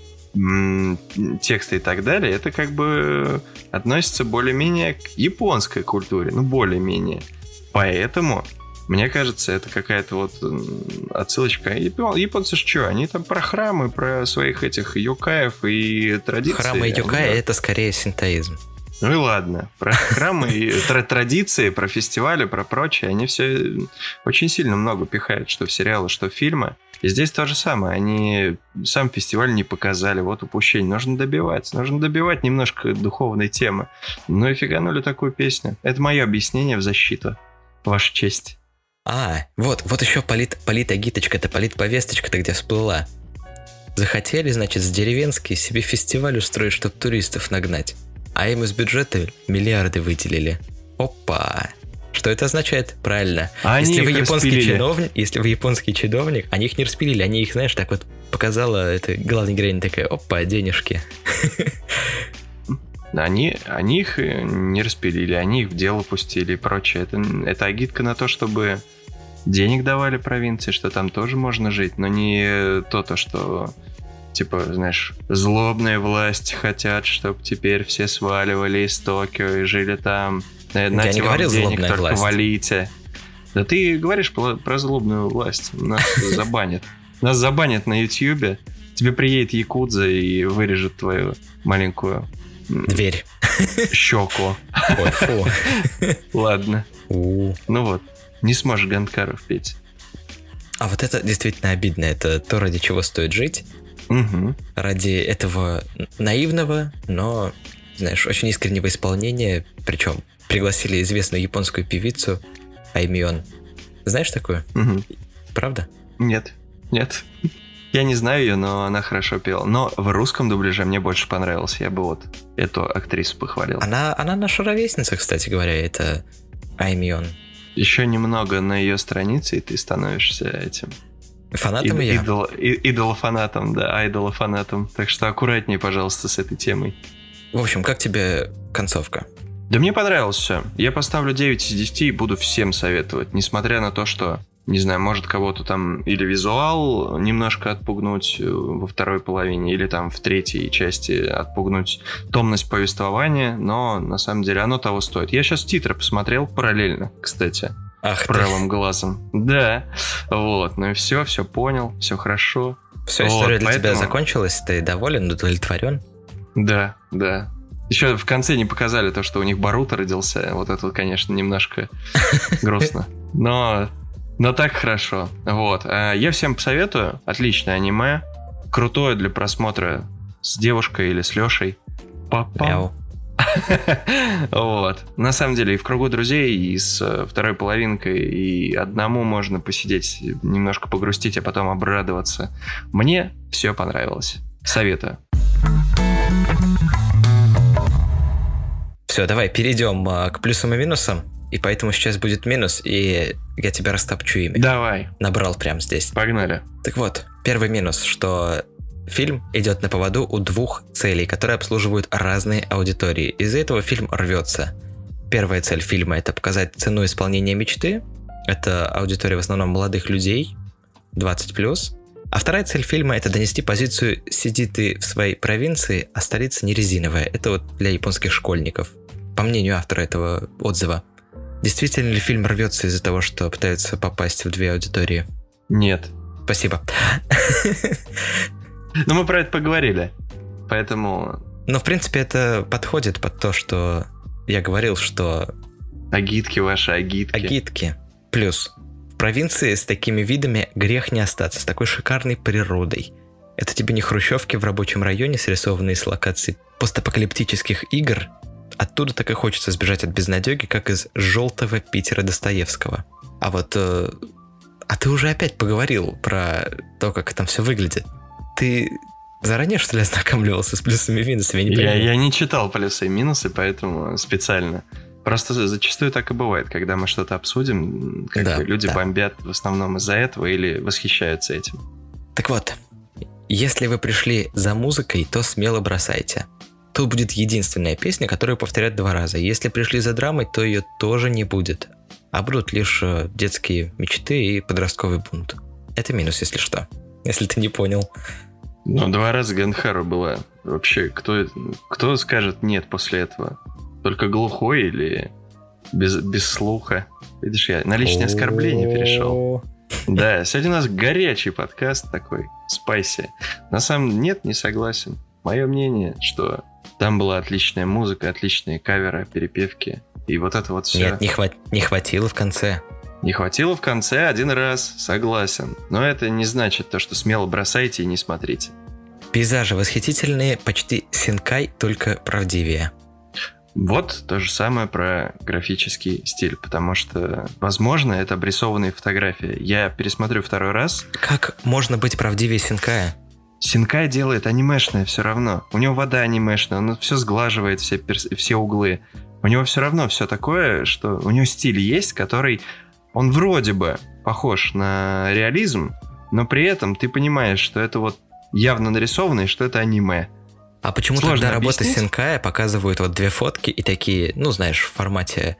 тексты и так далее, это как бы относится более-менее к японской культуре, ну, более-менее. Поэтому, мне кажется, это какая-то вот отсылочка. Япон- Японцы ж что, они там про храмы, про своих этих юкаев и традиции. Храмы Они- Юкая это скорее синтоизм. Ну и ладно. Про храмы и тра- традиции, про фестивали, про прочее, они все очень сильно много пихают, что в сериалы, что в фильмы. И здесь то же самое. Они сам фестиваль не показали. Вот упущение. Нужно добиваться. Нужно добивать немножко духовной темы. Ну и фиганули такую песню. Это мое объяснение в защиту. Ваша честь. А, вот, вот еще полит, политагиточка-то, политповесточка-то где всплыла. Захотели, значит, с деревенской себе фестиваль устроить, чтобы туристов нагнать. А им из бюджета миллиарды выделили. Опа! Что это означает? Правильно. А они если, вы японский распилили. чиновник, если вы японский чиновник, они их не распилили, они их, знаешь, так вот показала эта главная героиня такая, опа, денежки. Они, они их э, не распилили, они их в дело пустили и прочее. Это, это агитка на то, чтобы денег давали провинции, что там тоже можно жить, но не то, то что типа, знаешь, злобные власти хотят, чтобы теперь все сваливали из Токио и жили там. На, Я не говорил денег, «злобная только власть». валите. Да ты говоришь про, про злобную власть. Нас забанят. Нас забанят на Ютьюбе. Тебе приедет Якудза и вырежет твою маленькую Дверь. щеку. Ой, фу. Ладно. У. Ну вот. Не сможешь Ганкаров петь. А вот это действительно обидно. Это то, ради чего стоит жить. Угу. ради этого наивного, но, знаешь, очень искреннего исполнения. Причем пригласили известную японскую певицу Аймион. Знаешь такую? Угу. Правда? Нет. Нет. Я не знаю ее, но она хорошо пела. Но в русском дубляже мне больше понравилось. Я бы вот эту актрису похвалил. Она, она наша ровесница, кстати говоря, это Аймион. Еще немного на ее странице, и ты становишься этим Фанатом ид- ее? идол- и- идолофанатом, да, айдолофанатом. Так что аккуратнее, пожалуйста, с этой темой. В общем, как тебе концовка? Да мне понравилось все. Я поставлю 9 из 10 и буду всем советовать, несмотря на то, что, не знаю, может кого-то там или визуал немножко отпугнуть э, во второй половине, или там в третьей части отпугнуть томность повествования, но на самом деле оно того стоит. Я сейчас титры посмотрел параллельно, кстати, Ах ты, правым глазом. Да, вот, ну и все, все понял, все хорошо. все, Вот, история для тебя поэтому- закончилась, ты доволен, удовлетворен? Да, да. Еще в конце не показали то, что у них Баруто родился. Вот это, конечно, немножко грустно. Но, но так хорошо. Вот. А Я всем посоветую. Отличное аниме. Крутое для просмотра с девушкой или с Лешей. Папа. Вот. На самом деле и в кругу друзей, и с э, второй половинкой, и одному можно посидеть, немножко погрустить, а потом обрадоваться. Мне все понравилось. Советую. Все, давай перейдем а, к плюсам и минусам. И поэтому сейчас будет минус, и я тебя растопчу ими. Давай, Набрал прямо здесь. погнали. Так вот, первый минус, что фильм идет на поводу у двух целей, которые обслуживают разные аудитории. Из-за этого фильм рвется. Первая цель фильма это показать цену исполнения мечты. Это аудитория в основном молодых людей, 20 А вторая цель фильма это донести позицию «сиди ты в своей провинции, а столица не резиновая». Это вот для японских школьников. По мнению автора этого отзыва. Действительно ли фильм рвется из-за того, что пытается попасть в две аудитории? Нет. Спасибо. Но мы про это поговорили. Поэтому Но, в принципе, это подходит под то, что я говорил, что агитки ваши, агитки. агитки. Плюс, в провинции с такими видами грех не остаться, с такой шикарной природой. Это тебе не хрущевки в рабочем районе, срисованные с локаций постапокалиптических игр. Оттуда так и хочется сбежать от безнадеги, как из желтого Питера Достоевского. А вот... э, а ты уже опять поговорил про то, как там все выглядит. Ты заранее, что ли, ознакомливался с плюсами и минусами? Я не Я, понимаю. я не читал плюсы и минусы, поэтому специально. Просто за- зачастую так и бывает, когда мы что-то обсудим, как Да, люди да. бомбят в основном из-за этого или восхищаются этим. Так вот, если вы пришли за музыкой, то смело бросайте. Тут будет единственная песня, которую повторят два раза. Если пришли за драмой, то ее тоже не будет. А будут лишь э, детские мечты и подростковый бунт. Это минус, если что. Если ты не понял. Ну, два раза Ганхару была. Вообще, кто, кто скажет нет после этого? Только глухой или без, без слуха? Видишь, я на личное оскорбление перешел. Да, сегодня у нас горячий подкаст такой, спайси. На самом нет, не согласен. Мое мнение, что там была отличная музыка, отличные каверы, перепевки. И вот это вот все. Нет, не, хват- не хватило в конце. Не хватило в конце один раз, согласен. Но это не значит то, что смело бросайте и не смотрите. Пейзажи восхитительные, почти синкай, только правдивее. Вот то же самое про графический стиль, потому что, возможно, это обрисованные фотографии. Я пересмотрю второй раз. Как можно быть правдивее синкая? Синкай делает анимешное все равно. У него вода анимешная, он все сглаживает, все, перс- все углы. У него все равно все такое, что у него стиль есть, который он вроде бы похож на реализм, но при этом ты понимаешь, что это вот явно нарисованное, что это аниме. А почему Сложно тогда объяснить. синкая показывают вот две фотки и такие, ну знаешь, в формате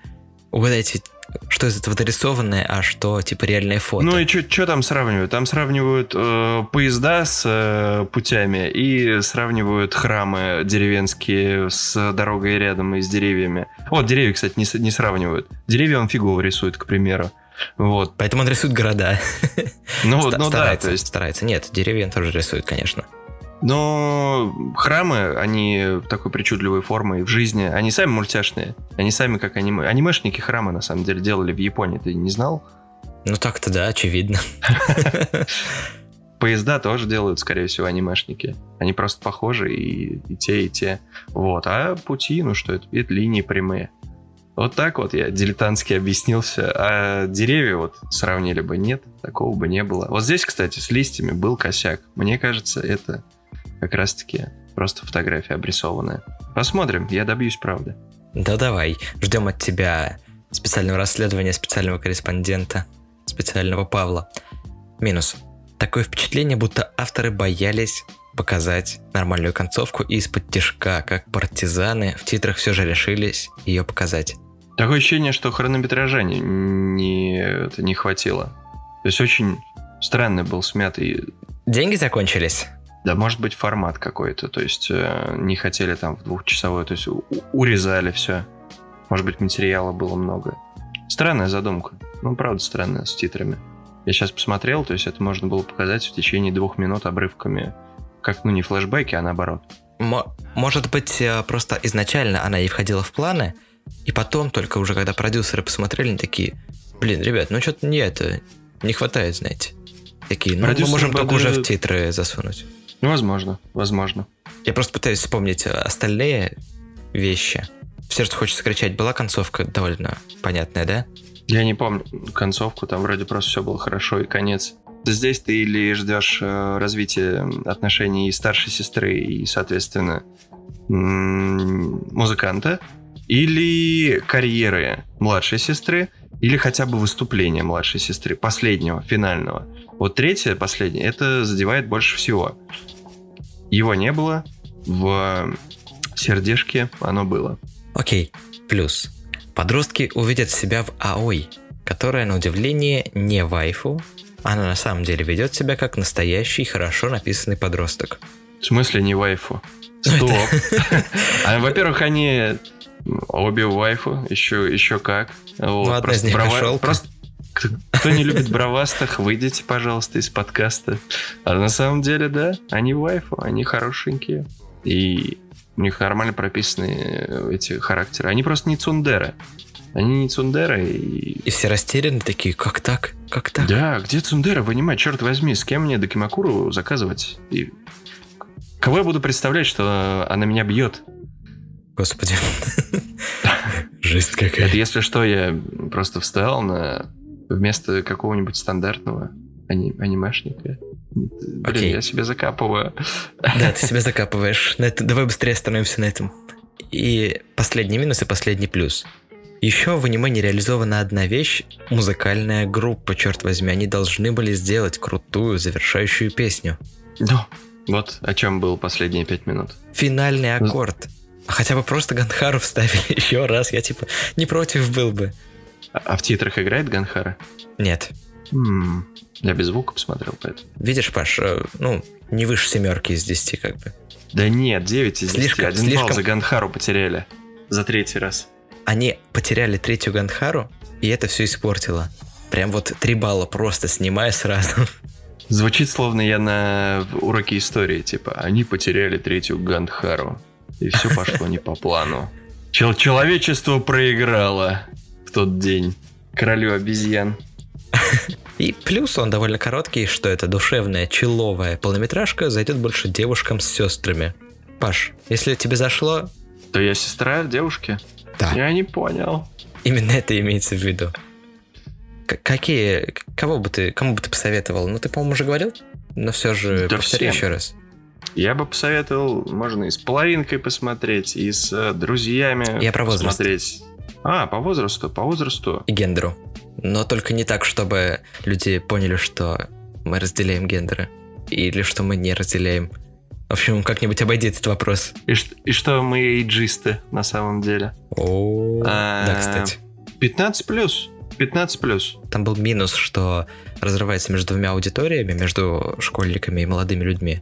угадайте, что из этого дорисованное, а что типа реальное фото. Ну и что там сравнивают? Там сравнивают э, поезда с э, путями и сравнивают храмы деревенские с дорогой рядом и с деревьями. Вот, деревья, кстати, не, не сравнивают. Деревья он фигово рисует, к примеру. Вот. Поэтому он рисует города. Ну, Ста- ну да, старается, то есть старается. Нет, деревья он тоже рисует, конечно. Но храмы, они такой причудливой формы и в жизни, они сами мультяшные. Они сами как аниме. Анимешники храмы, на самом деле, делали в Японии. Ты не знал? Ну так-то да, очевидно. Поезда тоже делают, скорее всего, анимешники. Они просто похожи и, и те, и те. Вот. А пути, ну что это? Это линии прямые. Вот так вот я дилетантски объяснился. А деревья вот сравнили бы, нет, такого бы не было. Вот здесь, кстати, с листьями был косяк. Мне кажется, это как раз-таки просто фотография обрисованная. Посмотрим, я добьюсь правды. Да давай, ждем от тебя специального расследования, специального корреспондента, специального Павла. Минус. Такое впечатление, будто авторы боялись показать нормальную концовку и из-под тяжка, как партизаны, в титрах все же решились ее показать. Такое ощущение, что хронометража не, не, это не хватило. То есть очень странный был смятый Деньги закончились? Да, может быть, формат какой-то. То есть э, не хотели там в двухчасовой, то есть у- урезали все. Может быть, материала было много. Странная задумка. Ну, правда, странная, с титрами. Я сейчас посмотрел, то есть это можно было показать в течение двух минут обрывками. Как, ну, не флешбеки, а наоборот. Мо- может быть, э, просто изначально она и входила в планы, и потом, только уже когда продюсеры посмотрели, они такие, блин, ребят, ну что-то не это, не хватает, знаете. Такие, ну мы Продюсеры можем только уже в титры засунуть. Возможно, возможно. Я просто пытаюсь вспомнить э, остальные вещи. В сердце хочется кричать, была концовка довольно понятная, да? Я не помню концовку, там вроде просто все было хорошо и конец. Здесь ты или ждешь э, развития отношений и старшей сестры, и, соответственно, музыканта, или карьеры младшей сестры, или хотя бы выступления младшей сестры, последнего, финального. Вот третье, последнее, это задевает больше всего. Его не было, в сердешке оно было. Окей, плюс. Подростки увидят себя в аой, которая, на удивление, не вайфу, она на самом деле ведет себя как настоящий, хорошо написанный подросток. В смысле не вайфу? Стоп. А, Во-первых, они обе вайфу, еще, еще как. Вот, Ну, одна из них. Просто кто не любит бровастых, выйдите, пожалуйста, из подкаста. А на самом деле, да, они вайфу, они хорошенькие. И у них нормально прописаны э, эти характеры. Они просто не цундеры. Они не цундеры. И... И все растеряны такие, как так? Как так? Да, где цундеры в аниме? Черт возьми, с кем мне Докимакуру заказывать? И кого я буду представлять, что она меня бьет? Господи. Жесть Это какая. если что, я просто встал на вместо какого-нибудь стандартного ани- анимешника. Блин, Окей. я себе закапываю. Да, ты себя закапываешь. На это- Давай быстрее остановимся на этом. И последний минус и последний плюс. Еще в аниме не реализована одна вещь – музыкальная группа, черт возьми. Они должны были сделать крутую завершающую песню. Да. Вот о чем был последние пять минут. Финальный аккорд. А хотя бы просто Ганхару вставили еще раз. Я типа не против был бы. А, в титрах играет Ганхара? Нет. М, Я без звука посмотрел поэтому. Видишь, Паш, э, ну, не выше семерки из 10 как бы. Да нет, 9 из 10. Слишком- Один слишком- балл за Ганхару потеряли. За третий раз. Они потеряли третью Гандхару, и это все испортило. Прям вот 3 балла просто снимая сразу. Звучит словно я на уроке истории, типа, они потеряли третью Гандхару. И все пошло не по плану. Чел- человечество проиграло в тот день. Королю обезьян. И плюс он довольно короткий, что это душевная, человая полнометражка зайдет больше девушкам с сестрами. Паш, если тебе зашло, То я сестра девушки? Да. Я не понял. именно это имеется в виду. К- какие, кого бы ты, кому бы ты посоветовал? Ну, ты, по-моему, уже говорил, но все же Да повтори всем. еще раз. Я бы посоветовал, можно и с половинкой посмотреть, и с э, друзьями Я про возраст. посмотреть. А, по возрасту, по возрасту. И гендеру. Но только не так, чтобы люди поняли, что мы разделяем гендеры. Или что мы не разделяем. В общем, как-нибудь обойди этот вопрос. И, и что мы эйджисты на самом деле. О, А, да, кстати. 15 плюс. 15 плюс. Там был минус, что разрывается между двумя аудиториями, между школьниками и молодыми людьми.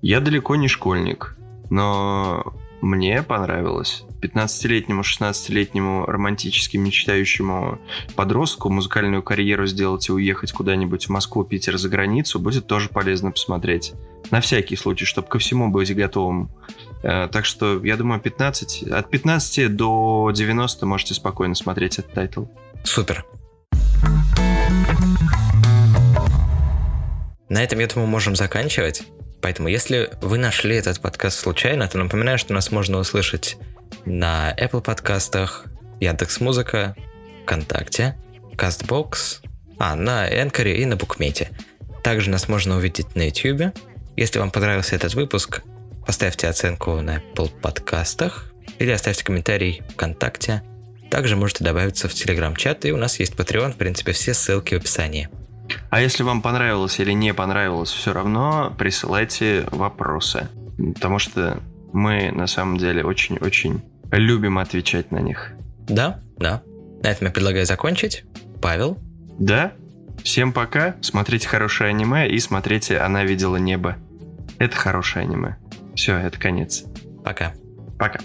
Я далеко не школьник, но мне понравилось. 15-летнему, 16-летнему романтически мечтающему подростку музыкальную карьеру сделать и уехать куда-нибудь в Москву, Питер, за границу будет тоже полезно посмотреть. На всякий случай, чтобы ко всему быть готовым. Э, Так что, я думаю, 15, от 15 до 90 можете спокойно смотреть этот title. Супер. На этом, я думаю, можем заканчивать. Поэтому, если вы нашли этот подкаст случайно, то напоминаю, что нас можно услышать на Apple подкастах, Яндекс Музыка, ВКонтакте, Castbox, а, на Энкоре и на Букмете. Также нас можно увидеть на YouTube. Если вам понравился этот выпуск, поставьте оценку на Apple подкастах или оставьте комментарий ВКонтакте. Также можете добавиться в Телеграм-чат, и у нас есть Patreon, в принципе, все ссылки в описании. А если вам понравилось или не понравилось, все равно присылайте вопросы. Потому что мы на самом деле очень-очень любим отвечать на них. Да, да. На этом я предлагаю закончить. Павел, Да? Всем пока. Смотрите хорошее аниме и смотрите «Она видела небо». Это хорошее аниме. Все, это конец. пока. Пока.